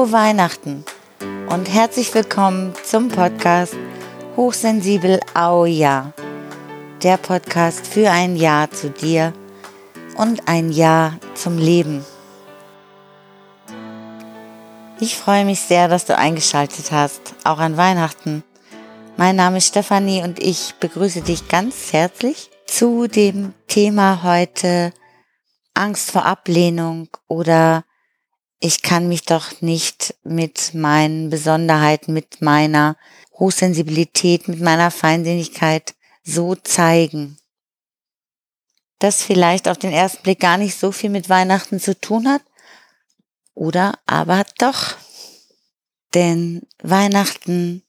Frohe Weihnachten und herzlich willkommen zum Podcast Hochsensibel Au Ja. Der Podcast für ein Ja zu dir und ein Ja zum Leben. Ich freue mich sehr, dass du eingeschaltet hast, auch an Weihnachten. Mein Name ist Stefanie und ich begrüße dich ganz herzlich zu dem Thema heute Angst vor Ablehnung oder ich kann mich doch nicht mit meinen Besonderheiten, mit meiner Hochsensibilität, mit meiner Feinsinnigkeit so zeigen. Das vielleicht auf den ersten Blick gar nicht so viel mit Weihnachten zu tun hat, oder aber doch. Denn Weihnachten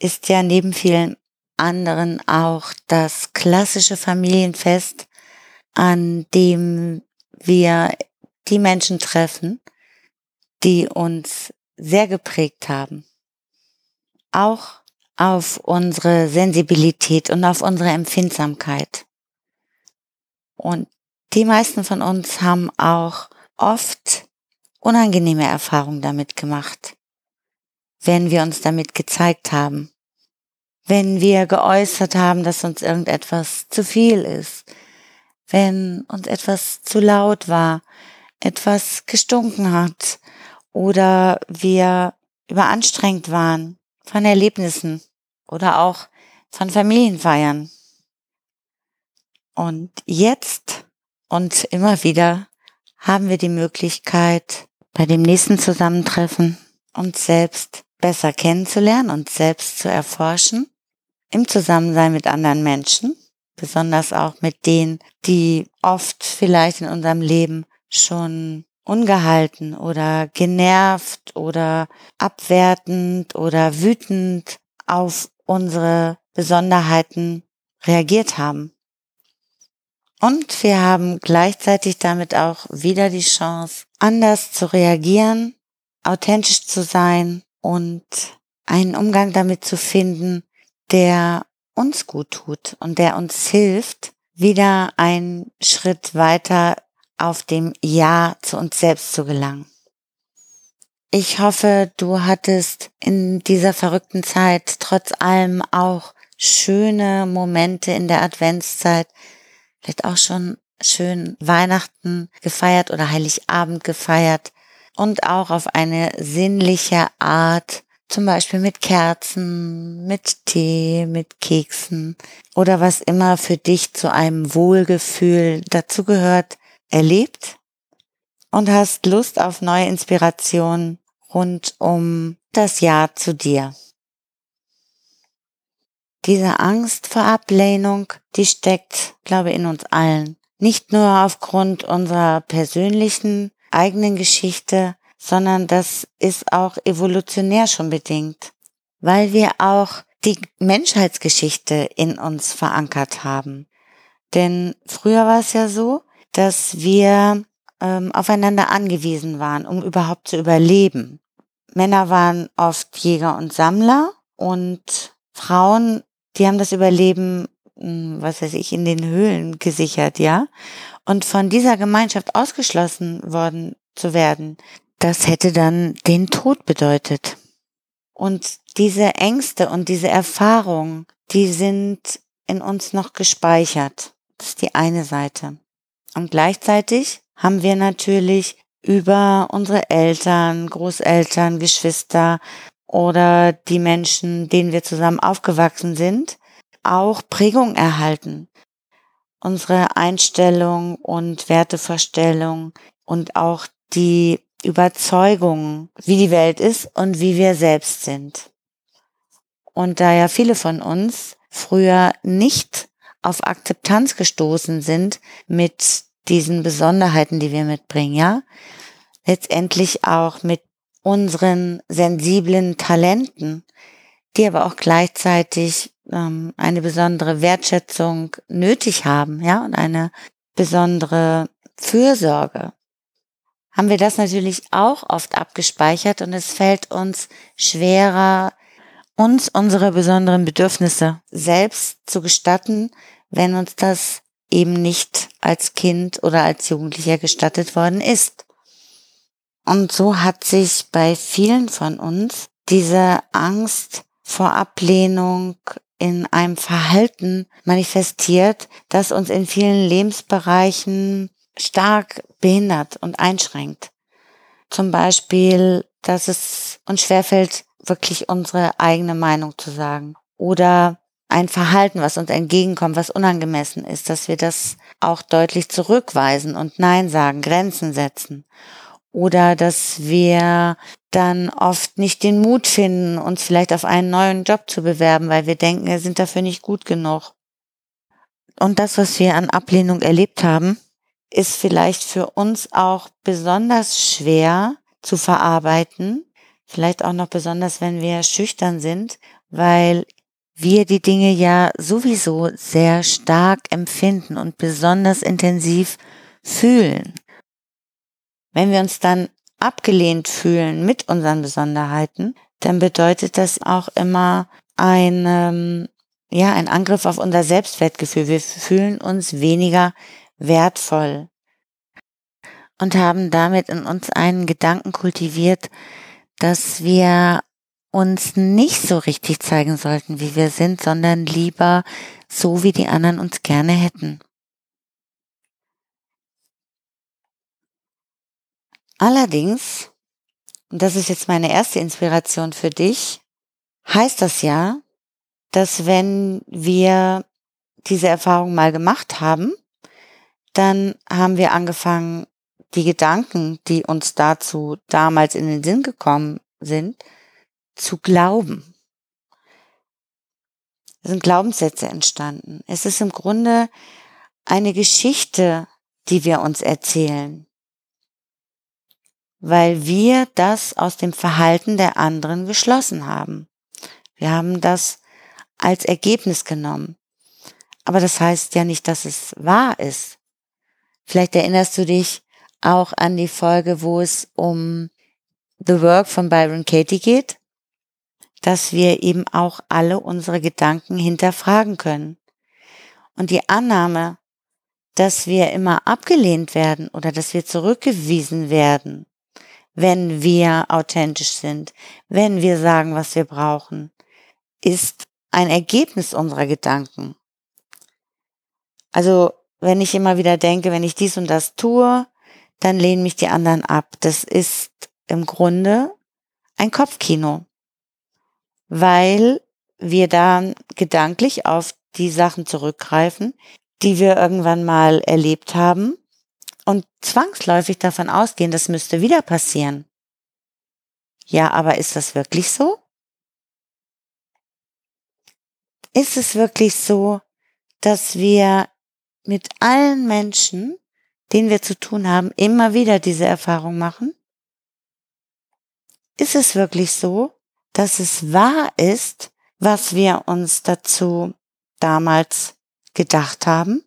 ist ja neben vielen anderen auch das klassische Familienfest, an dem wir die Menschen treffen, die uns sehr geprägt haben. Auch auf unsere Sensibilität und auf unsere Empfindsamkeit. Und die meisten von uns haben auch oft unangenehme Erfahrungen damit gemacht, wenn wir uns damit gezeigt haben, wenn wir geäußert haben, dass uns irgendetwas zu viel ist, wenn uns etwas zu laut war, etwas gestunken hat oder wir überanstrengt waren von Erlebnissen oder auch von Familienfeiern. Und jetzt und immer wieder haben wir die Möglichkeit, bei dem nächsten Zusammentreffen uns selbst besser kennenzulernen, uns selbst zu erforschen, im Zusammensein mit anderen Menschen, besonders auch mit denen, die oft vielleicht in unserem Leben schon ungehalten oder genervt oder abwertend oder wütend auf unsere Besonderheiten reagiert haben. Und wir haben gleichzeitig damit auch wieder die Chance, anders zu reagieren, authentisch zu sein und einen Umgang damit zu finden, der uns gut tut und der uns hilft, wieder einen Schritt weiter auf dem Ja zu uns selbst zu gelangen. Ich hoffe, du hattest in dieser verrückten Zeit trotz allem auch schöne Momente in der Adventszeit, vielleicht auch schon schön Weihnachten gefeiert oder Heiligabend gefeiert und auch auf eine sinnliche Art, zum Beispiel mit Kerzen, mit Tee, mit Keksen oder was immer für dich zu einem Wohlgefühl dazugehört, erlebt und hast Lust auf neue Inspirationen rund um das Jahr zu dir. Diese Angst vor Ablehnung, die steckt, glaube ich, in uns allen. Nicht nur aufgrund unserer persönlichen eigenen Geschichte, sondern das ist auch evolutionär schon bedingt, weil wir auch die Menschheitsgeschichte in uns verankert haben. Denn früher war es ja so, dass wir ähm, aufeinander angewiesen waren, um überhaupt zu überleben. Männer waren oft Jäger und Sammler und Frauen die haben das Überleben, hm, was weiß ich, in den Höhlen gesichert, ja. Und von dieser Gemeinschaft ausgeschlossen worden zu werden, das hätte dann den Tod bedeutet. Und diese Ängste und diese Erfahrungen, die sind in uns noch gespeichert. Das ist die eine Seite. Und gleichzeitig haben wir natürlich über unsere Eltern, Großeltern, Geschwister oder die Menschen, denen wir zusammen aufgewachsen sind, auch Prägung erhalten. Unsere Einstellung und Wertevorstellung und auch die Überzeugung, wie die Welt ist und wie wir selbst sind. Und da ja viele von uns früher nicht auf Akzeptanz gestoßen sind mit diesen Besonderheiten, die wir mitbringen, ja, letztendlich auch mit unseren sensiblen Talenten, die aber auch gleichzeitig ähm, eine besondere Wertschätzung nötig haben, ja, und eine besondere Fürsorge, haben wir das natürlich auch oft abgespeichert und es fällt uns schwerer, uns unsere besonderen Bedürfnisse selbst zu gestatten, wenn uns das eben nicht als Kind oder als Jugendlicher gestattet worden ist. Und so hat sich bei vielen von uns diese Angst vor Ablehnung in einem Verhalten manifestiert, das uns in vielen Lebensbereichen stark behindert und einschränkt. Zum Beispiel, dass es uns schwerfällt, wirklich unsere eigene Meinung zu sagen. Oder ein Verhalten, was uns entgegenkommt, was unangemessen ist, dass wir das auch deutlich zurückweisen und Nein sagen, Grenzen setzen. Oder dass wir dann oft nicht den Mut finden, uns vielleicht auf einen neuen Job zu bewerben, weil wir denken, wir sind dafür nicht gut genug. Und das, was wir an Ablehnung erlebt haben, ist vielleicht für uns auch besonders schwer zu verarbeiten. Vielleicht auch noch besonders, wenn wir schüchtern sind, weil wir die Dinge ja sowieso sehr stark empfinden und besonders intensiv fühlen. Wenn wir uns dann abgelehnt fühlen mit unseren Besonderheiten, dann bedeutet das auch immer ein, ähm, ja, ein Angriff auf unser Selbstwertgefühl. Wir fühlen uns weniger wertvoll und haben damit in uns einen Gedanken kultiviert, dass wir uns nicht so richtig zeigen sollten, wie wir sind, sondern lieber so, wie die anderen uns gerne hätten. Allerdings, und das ist jetzt meine erste Inspiration für dich, heißt das ja, dass wenn wir diese Erfahrung mal gemacht haben, dann haben wir angefangen, die Gedanken, die uns dazu damals in den Sinn gekommen sind, zu glauben. Es sind Glaubenssätze entstanden. Es ist im Grunde eine Geschichte, die wir uns erzählen, weil wir das aus dem Verhalten der anderen geschlossen haben. Wir haben das als Ergebnis genommen. Aber das heißt ja nicht, dass es wahr ist. Vielleicht erinnerst du dich auch an die Folge, wo es um The Work von Byron Katie geht, dass wir eben auch alle unsere Gedanken hinterfragen können. Und die Annahme, dass wir immer abgelehnt werden oder dass wir zurückgewiesen werden, wenn wir authentisch sind, wenn wir sagen, was wir brauchen, ist ein Ergebnis unserer Gedanken. Also wenn ich immer wieder denke, wenn ich dies und das tue, dann lehnen mich die anderen ab. Das ist im Grunde ein Kopfkino, weil wir dann gedanklich auf die Sachen zurückgreifen, die wir irgendwann mal erlebt haben und zwangsläufig davon ausgehen, das müsste wieder passieren. Ja, aber ist das wirklich so? Ist es wirklich so, dass wir mit allen Menschen, denen wir zu tun haben, immer wieder diese Erfahrung machen? Ist es wirklich so, dass es wahr ist, was wir uns dazu damals gedacht haben?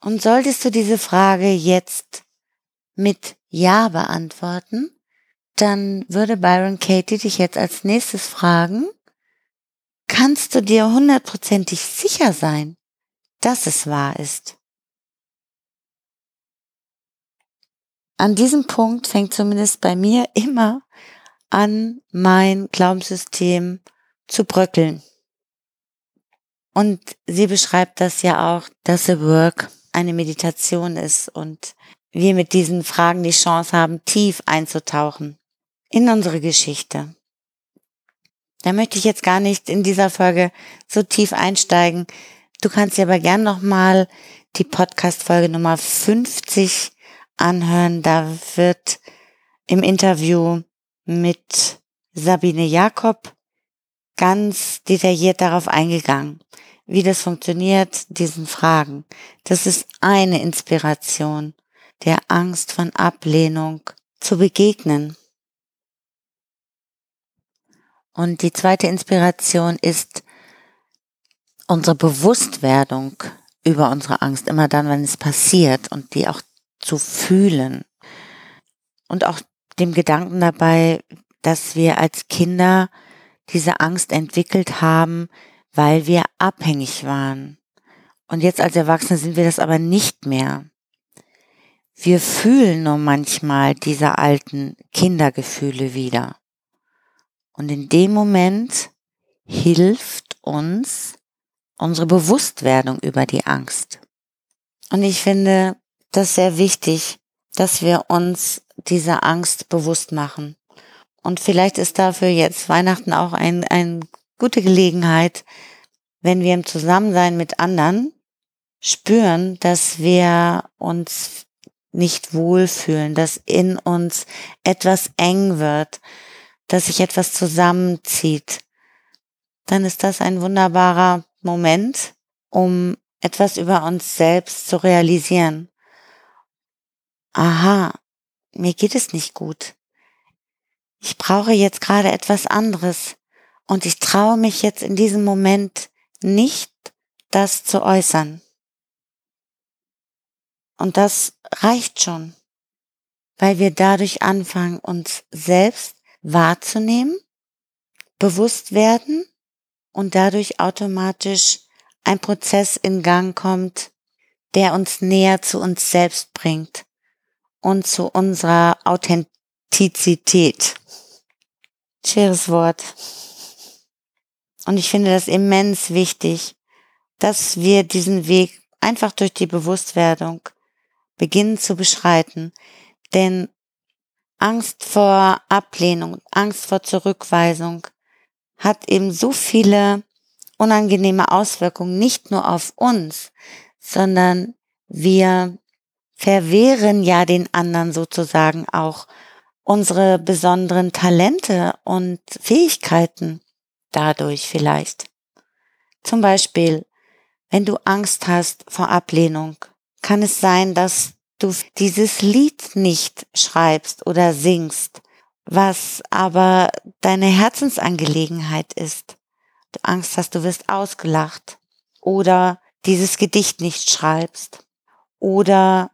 Und solltest du diese Frage jetzt mit Ja beantworten, dann würde Byron Katie dich jetzt als nächstes fragen, kannst du dir hundertprozentig sicher sein, dass es wahr ist? An diesem Punkt fängt zumindest bei mir immer an, mein Glaubenssystem zu bröckeln. Und sie beschreibt das ja auch, dass The Work eine Meditation ist und wir mit diesen Fragen die Chance haben, tief einzutauchen in unsere Geschichte. Da möchte ich jetzt gar nicht in dieser Folge so tief einsteigen. Du kannst dir aber gern nochmal die Podcast-Folge Nummer 50 anhören. Da wird im Interview mit Sabine Jakob ganz detailliert darauf eingegangen, wie das funktioniert, diesen Fragen. Das ist eine Inspiration, der Angst von Ablehnung zu begegnen. Und die zweite Inspiration ist unsere Bewusstwerdung über unsere Angst, immer dann, wenn es passiert und die auch zu fühlen. Und auch dem Gedanken dabei, dass wir als Kinder diese Angst entwickelt haben, weil wir abhängig waren. Und jetzt als Erwachsene sind wir das aber nicht mehr. wir fühlen nur manchmal diese alten Kindergefühle wieder. Und in dem Moment hilft uns unsere Bewusstwerdung über die Angst. Und ich finde das sehr wichtig, dass wir uns diese Angst bewusst machen. Und vielleicht ist dafür jetzt Weihnachten auch ein, eine gute Gelegenheit, wenn wir im Zusammensein mit anderen spüren, dass wir uns nicht wohlfühlen, dass in uns etwas eng wird, dass sich etwas zusammenzieht, dann ist das ein wunderbarer Moment, um etwas über uns selbst zu realisieren. Aha, mir geht es nicht gut. Ich brauche jetzt gerade etwas anderes und ich traue mich jetzt in diesem Moment nicht, das zu äußern. Und das reicht schon, weil wir dadurch anfangen, uns selbst wahrzunehmen, bewusst werden und dadurch automatisch ein Prozess in Gang kommt, der uns näher zu uns selbst bringt und zu unserer Authentizität. Schweres Wort. Und ich finde das immens wichtig, dass wir diesen Weg einfach durch die Bewusstwerdung beginnen zu beschreiten. Denn Angst vor Ablehnung, Angst vor Zurückweisung hat eben so viele unangenehme Auswirkungen, nicht nur auf uns, sondern wir verwehren ja den anderen sozusagen auch unsere besonderen Talente und Fähigkeiten dadurch vielleicht. Zum Beispiel, wenn du Angst hast vor Ablehnung, kann es sein, dass du dieses Lied nicht schreibst oder singst, was aber deine Herzensangelegenheit ist. Du Angst hast, du wirst ausgelacht oder dieses Gedicht nicht schreibst oder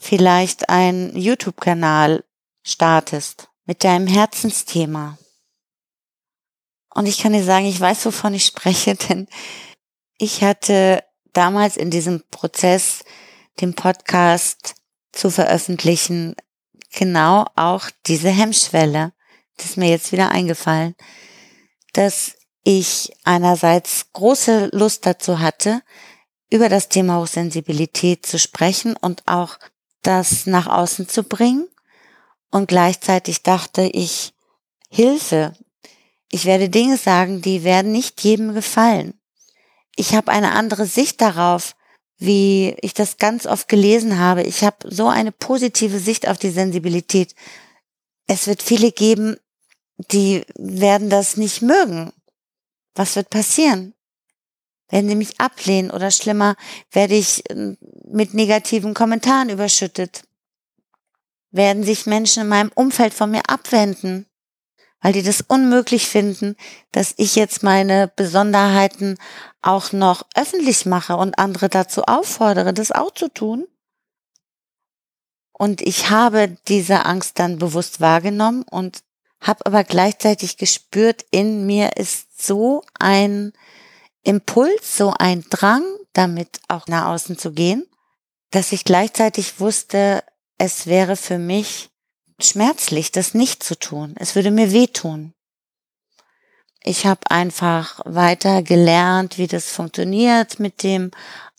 vielleicht einen YouTube-Kanal startest mit deinem Herzensthema. Und ich kann dir sagen, ich weiß, wovon ich spreche, denn ich hatte damals in diesem Prozess, den Podcast zu veröffentlichen, genau auch diese Hemmschwelle. Das ist mir jetzt wieder eingefallen, dass ich einerseits große Lust dazu hatte, über das Thema Hochsensibilität zu sprechen und auch das nach außen zu bringen. Und gleichzeitig dachte ich, Hilfe, ich werde Dinge sagen, die werden nicht jedem gefallen. Ich habe eine andere Sicht darauf, wie ich das ganz oft gelesen habe. Ich habe so eine positive Sicht auf die Sensibilität. Es wird viele geben, die werden das nicht mögen. Was wird passieren? Werden sie mich ablehnen oder schlimmer, werde ich ähm, mit negativen Kommentaren überschüttet? Werden sich Menschen in meinem Umfeld von mir abwenden? weil die das unmöglich finden, dass ich jetzt meine Besonderheiten auch noch öffentlich mache und andere dazu auffordere, das auch zu tun. Und ich habe diese Angst dann bewusst wahrgenommen und habe aber gleichzeitig gespürt, in mir ist so ein Impuls, so ein Drang, damit auch nach außen zu gehen, dass ich gleichzeitig wusste, es wäre für mich schmerzlich, das nicht zu tun. Es würde mir wehtun. Ich habe einfach weiter gelernt, wie das funktioniert mit dem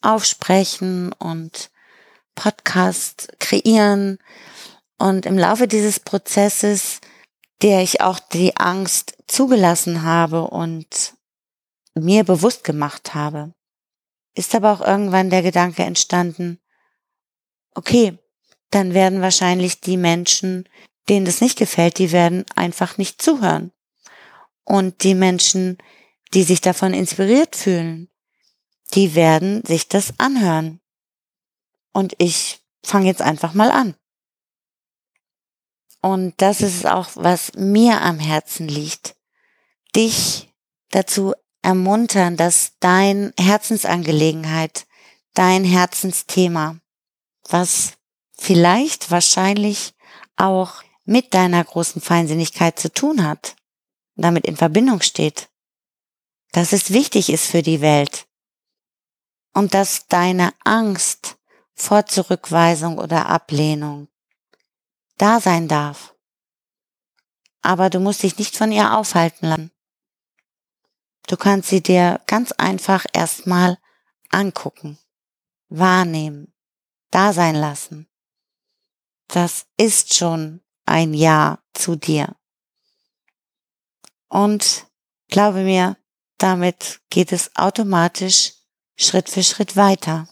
Aufsprechen und Podcast kreieren. Und im Laufe dieses Prozesses, der ich auch die Angst zugelassen habe und mir bewusst gemacht habe, ist aber auch irgendwann der Gedanke entstanden, okay, dann werden wahrscheinlich die Menschen, denen das nicht gefällt, die werden einfach nicht zuhören. Und die Menschen, die sich davon inspiriert fühlen, die werden sich das anhören. Und ich fange jetzt einfach mal an. Und das ist auch, was mir am Herzen liegt. Dich dazu ermuntern, dass dein Herzensangelegenheit, dein Herzensthema, was vielleicht wahrscheinlich auch mit deiner großen Feinsinnigkeit zu tun hat, damit in Verbindung steht, dass es wichtig ist für die Welt und dass deine Angst vor Zurückweisung oder Ablehnung da sein darf. Aber du musst dich nicht von ihr aufhalten lassen. Du kannst sie dir ganz einfach erstmal angucken, wahrnehmen, da sein lassen. Das ist schon ein Ja zu dir. Und glaube mir, damit geht es automatisch Schritt für Schritt weiter.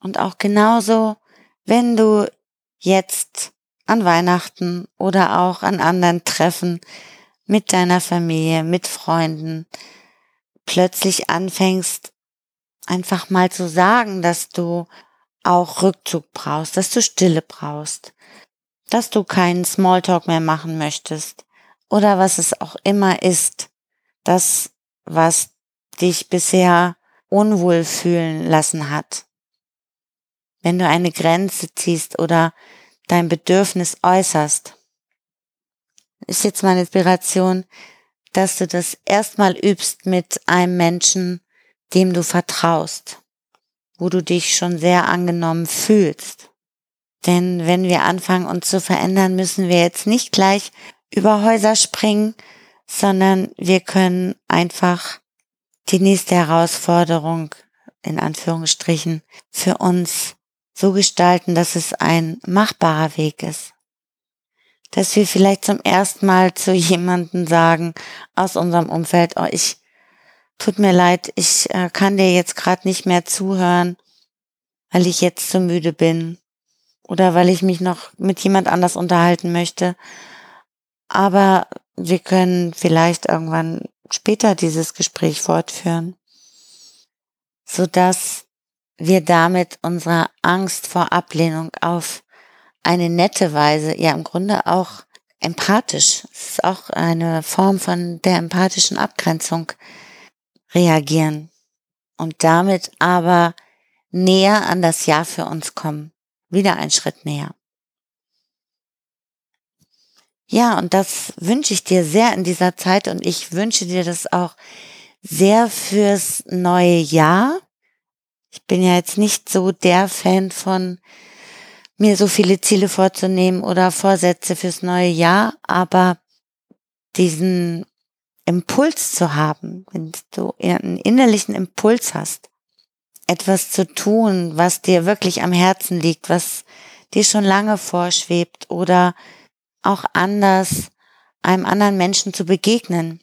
Und auch genauso, wenn du jetzt an Weihnachten oder auch an anderen Treffen mit deiner Familie, mit Freunden plötzlich anfängst, einfach mal zu sagen, dass du auch Rückzug brauchst, dass du Stille brauchst, dass du keinen Smalltalk mehr machen möchtest oder was es auch immer ist, das, was dich bisher unwohl fühlen lassen hat. Wenn du eine Grenze ziehst oder dein Bedürfnis äußerst, ist jetzt meine Inspiration, dass du das erstmal übst mit einem Menschen, dem du vertraust, wo du dich schon sehr angenommen fühlst. Denn wenn wir anfangen, uns zu verändern, müssen wir jetzt nicht gleich über Häuser springen, sondern wir können einfach die nächste Herausforderung in Anführungsstrichen für uns so gestalten, dass es ein machbarer Weg ist. Dass wir vielleicht zum ersten Mal zu jemanden sagen aus unserem Umfeld, oh, ich tut mir leid, ich äh, kann dir jetzt gerade nicht mehr zuhören, weil ich jetzt zu müde bin oder weil ich mich noch mit jemand anders unterhalten möchte. Aber wir können vielleicht irgendwann später dieses Gespräch fortführen, so dass wir damit unserer Angst vor Ablehnung auf eine nette Weise, ja im Grunde auch empathisch, es ist auch eine Form von der empathischen Abgrenzung reagieren und damit aber näher an das Ja für uns kommen, wieder ein Schritt näher. Ja, und das wünsche ich dir sehr in dieser Zeit und ich wünsche dir das auch sehr fürs neue Jahr. Ich bin ja jetzt nicht so der Fan von mir so viele Ziele vorzunehmen oder Vorsätze fürs neue Jahr, aber diesen Impuls zu haben, wenn du einen innerlichen Impuls hast, etwas zu tun, was dir wirklich am Herzen liegt, was dir schon lange vorschwebt oder auch anders einem anderen Menschen zu begegnen,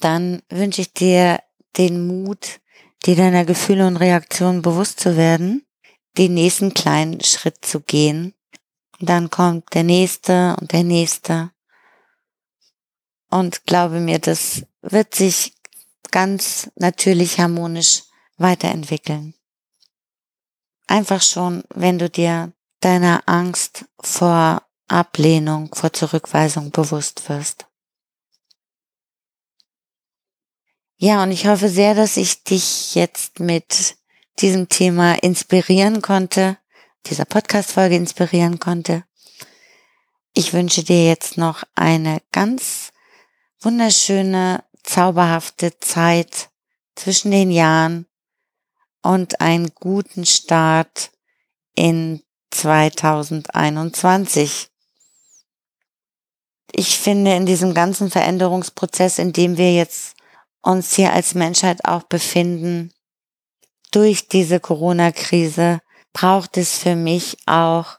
dann wünsche ich dir den Mut, dir deiner Gefühle und Reaktionen bewusst zu werden, den nächsten kleinen Schritt zu gehen. Und dann kommt der nächste und der nächste. Und glaube mir, das wird sich ganz natürlich harmonisch weiterentwickeln. Einfach schon, wenn du dir deiner Angst vor Ablehnung, vor Zurückweisung bewusst wirst. Ja, und ich hoffe sehr, dass ich dich jetzt mit diesem Thema inspirieren konnte, dieser Podcast-Folge inspirieren konnte. Ich wünsche dir jetzt noch eine ganz wunderschöne, zauberhafte Zeit zwischen den Jahren und einen guten Start in 2021 ich finde, in diesem ganzen Veränderungsprozess, in dem wir jetzt uns hier als Menschheit auch befinden, durch diese Corona-Krise, braucht es für mich auch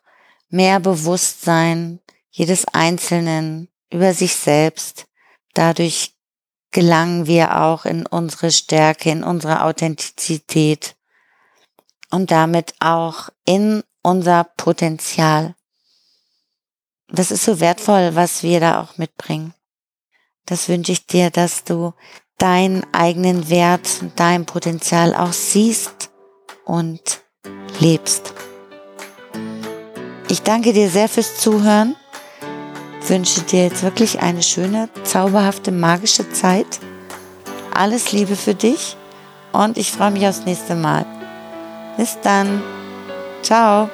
mehr Bewusstsein jedes Einzelnen über sich selbst. Dadurch gelangen wir auch in unsere Stärke, in unsere Authentizität und damit auch in unser Potenzial. Das ist so wertvoll, was wir da auch mitbringen. Das wünsche ich dir, dass du deinen eigenen Wert und dein Potenzial auch siehst und lebst. Ich danke dir sehr fürs Zuhören, wünsche dir jetzt wirklich eine schöne, zauberhafte, magische Zeit. Alles Liebe für dich und ich freue mich aufs nächste Mal. Bis dann. Ciao.